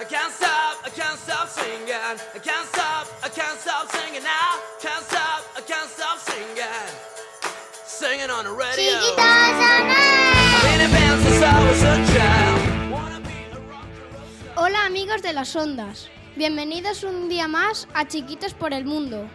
I can't stop, I can't stop singing. I can't stop, I can't stop singing now. Can't stop, I can't stop singing. Singing on the radio. Chiquitos sonar. Been in bands since I was a child. Wanna be a rocker. Hola amigos de las ondas, bienvenidos un día más a Chiquitos por el Mundo.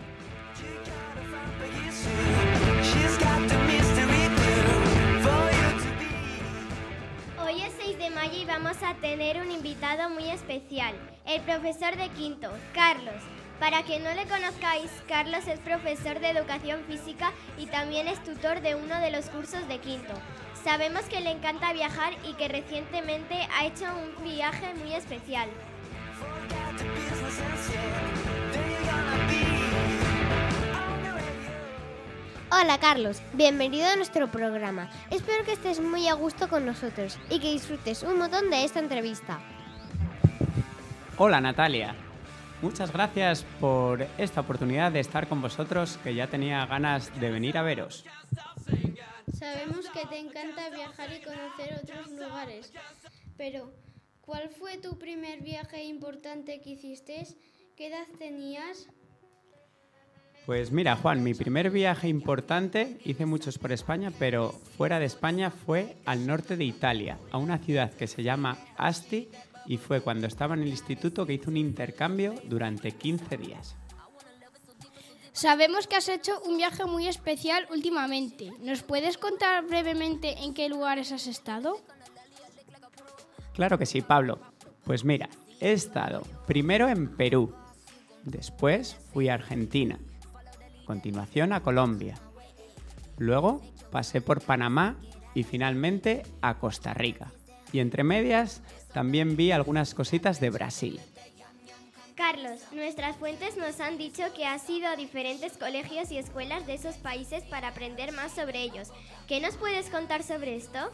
Vamos a tener un invitado muy especial, el profesor de quinto, Carlos. Para que no le conozcáis, Carlos es profesor de educación física y también es tutor de uno de los cursos de quinto. Sabemos que le encanta viajar y que recientemente ha hecho un viaje muy especial. Hola Carlos, bienvenido a nuestro programa. Espero que estés muy a gusto con nosotros y que disfrutes un montón de esta entrevista. Hola Natalia, muchas gracias por esta oportunidad de estar con vosotros que ya tenía ganas de venir a veros. Sabemos que te encanta viajar y conocer otros lugares, pero ¿cuál fue tu primer viaje importante que hiciste? ¿Qué edad tenías? Pues mira Juan, mi primer viaje importante, hice muchos por España, pero fuera de España fue al norte de Italia, a una ciudad que se llama Asti y fue cuando estaba en el instituto que hice un intercambio durante 15 días. Sabemos que has hecho un viaje muy especial últimamente. ¿Nos puedes contar brevemente en qué lugares has estado? Claro que sí, Pablo. Pues mira, he estado primero en Perú, después fui a Argentina, continuación a Colombia, luego pasé por Panamá y finalmente a Costa Rica. Y entre medias también vi algunas cositas de Brasil. Carlos, nuestras fuentes nos han dicho que has ido a diferentes colegios y escuelas de esos países para aprender más sobre ellos. ¿Qué nos puedes contar sobre esto?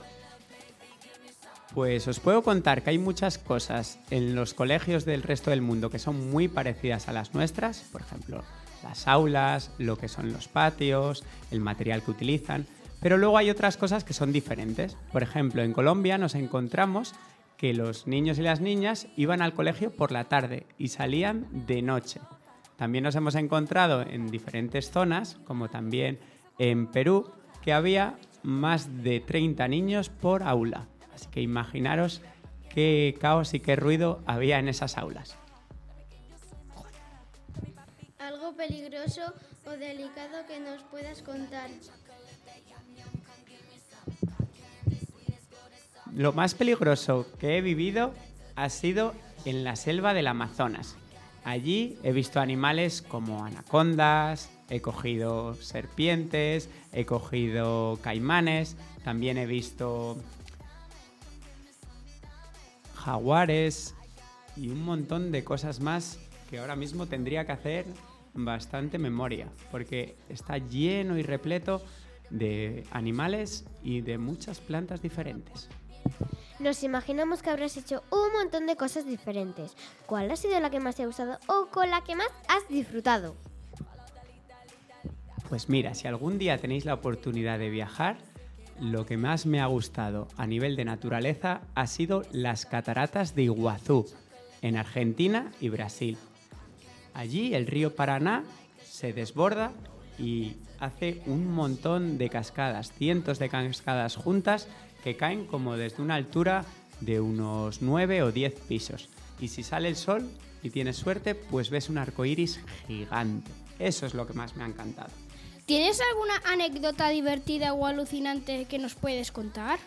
Pues os puedo contar que hay muchas cosas en los colegios del resto del mundo que son muy parecidas a las nuestras, por ejemplo, las aulas, lo que son los patios, el material que utilizan, pero luego hay otras cosas que son diferentes. Por ejemplo, en Colombia nos encontramos que los niños y las niñas iban al colegio por la tarde y salían de noche. También nos hemos encontrado en diferentes zonas, como también en Perú, que había más de 30 niños por aula. Así que imaginaros qué caos y qué ruido había en esas aulas. Peligroso o delicado que nos puedas contar. Lo más peligroso que he vivido ha sido en la selva del Amazonas. Allí he visto animales como anacondas, he cogido serpientes, he cogido caimanes, también he visto jaguares y un montón de cosas más que ahora mismo tendría que hacer bastante memoria, porque está lleno y repleto de animales y de muchas plantas diferentes. Nos imaginamos que habrás hecho un montón de cosas diferentes. ¿Cuál ha sido la que más te ha gustado o con la que más has disfrutado? Pues mira, si algún día tenéis la oportunidad de viajar, lo que más me ha gustado a nivel de naturaleza ha sido las cataratas de Iguazú, en Argentina y Brasil. Allí el río Paraná se desborda y hace un montón de cascadas, cientos de cascadas juntas que caen como desde una altura de unos 9 o 10 pisos. Y si sale el sol y tienes suerte, pues ves un arco iris gigante. Eso es lo que más me ha encantado. ¿Tienes alguna anécdota divertida o alucinante que nos puedes contar?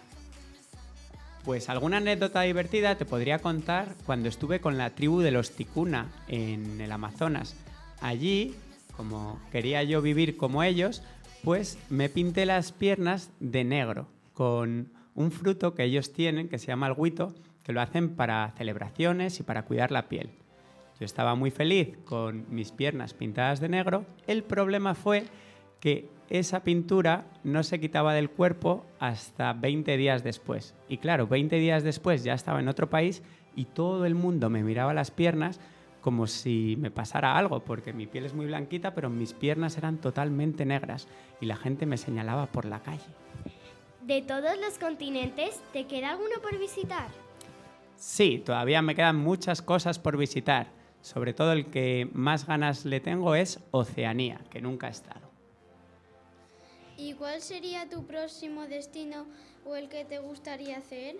Pues alguna anécdota divertida te podría contar cuando estuve con la tribu de los Ticuna en el Amazonas. Allí, como quería yo vivir como ellos, pues me pinté las piernas de negro con un fruto que ellos tienen que se llama el guito, que lo hacen para celebraciones y para cuidar la piel. Yo estaba muy feliz con mis piernas pintadas de negro. El problema fue que esa pintura no se quitaba del cuerpo hasta 20 días después. Y claro, 20 días después ya estaba en otro país y todo el mundo me miraba las piernas como si me pasara algo, porque mi piel es muy blanquita, pero mis piernas eran totalmente negras y la gente me señalaba por la calle. De todos los continentes, ¿te queda alguno por visitar? Sí, todavía me quedan muchas cosas por visitar. Sobre todo el que más ganas le tengo es Oceanía, que nunca he estado. ¿Y cuál sería tu próximo destino o el que te gustaría hacer?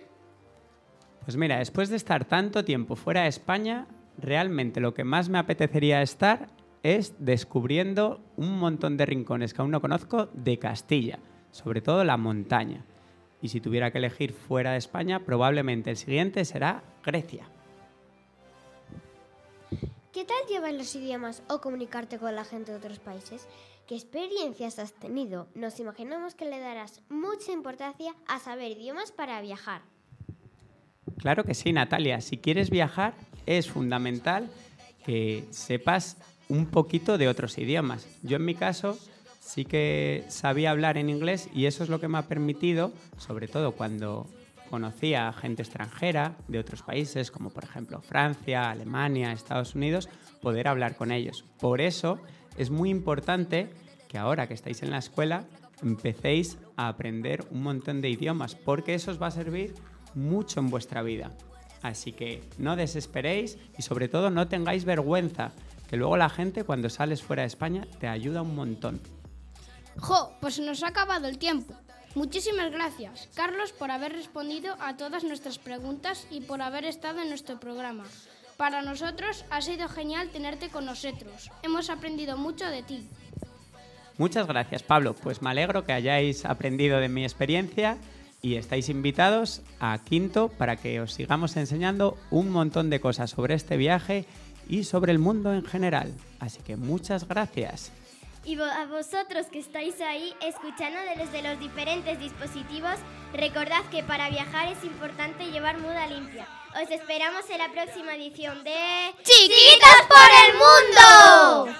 Pues mira, después de estar tanto tiempo fuera de España, realmente lo que más me apetecería estar es descubriendo un montón de rincones que aún no conozco de Castilla, sobre todo la montaña. Y si tuviera que elegir fuera de España, probablemente el siguiente será Grecia. ¿Qué tal llevas los idiomas o comunicarte con la gente de otros países? ¿Qué experiencias has tenido? Nos imaginamos que le darás mucha importancia a saber idiomas para viajar. Claro que sí, Natalia. Si quieres viajar, es fundamental que sepas un poquito de otros idiomas. Yo en mi caso sí que sabía hablar en inglés y eso es lo que me ha permitido, sobre todo cuando conocía a gente extranjera de otros países, como por ejemplo Francia, Alemania, Estados Unidos, poder hablar con ellos. Por eso es muy importante que ahora que estáis en la escuela empecéis a aprender un montón de idiomas, porque eso os va a servir mucho en vuestra vida. Así que no desesperéis y sobre todo no tengáis vergüenza, que luego la gente cuando sales fuera de España te ayuda un montón. Jo, pues nos ha acabado el tiempo. Muchísimas gracias, Carlos, por haber respondido a todas nuestras preguntas y por haber estado en nuestro programa. Para nosotros ha sido genial tenerte con nosotros. Hemos aprendido mucho de ti. Muchas gracias, Pablo. Pues me alegro que hayáis aprendido de mi experiencia y estáis invitados a Quinto para que os sigamos enseñando un montón de cosas sobre este viaje y sobre el mundo en general. Así que muchas gracias. Y a vosotros que estáis ahí escuchando desde los diferentes dispositivos, recordad que para viajar es importante llevar muda limpia. Os esperamos en la próxima edición de ¡Chiquitos por el mundo!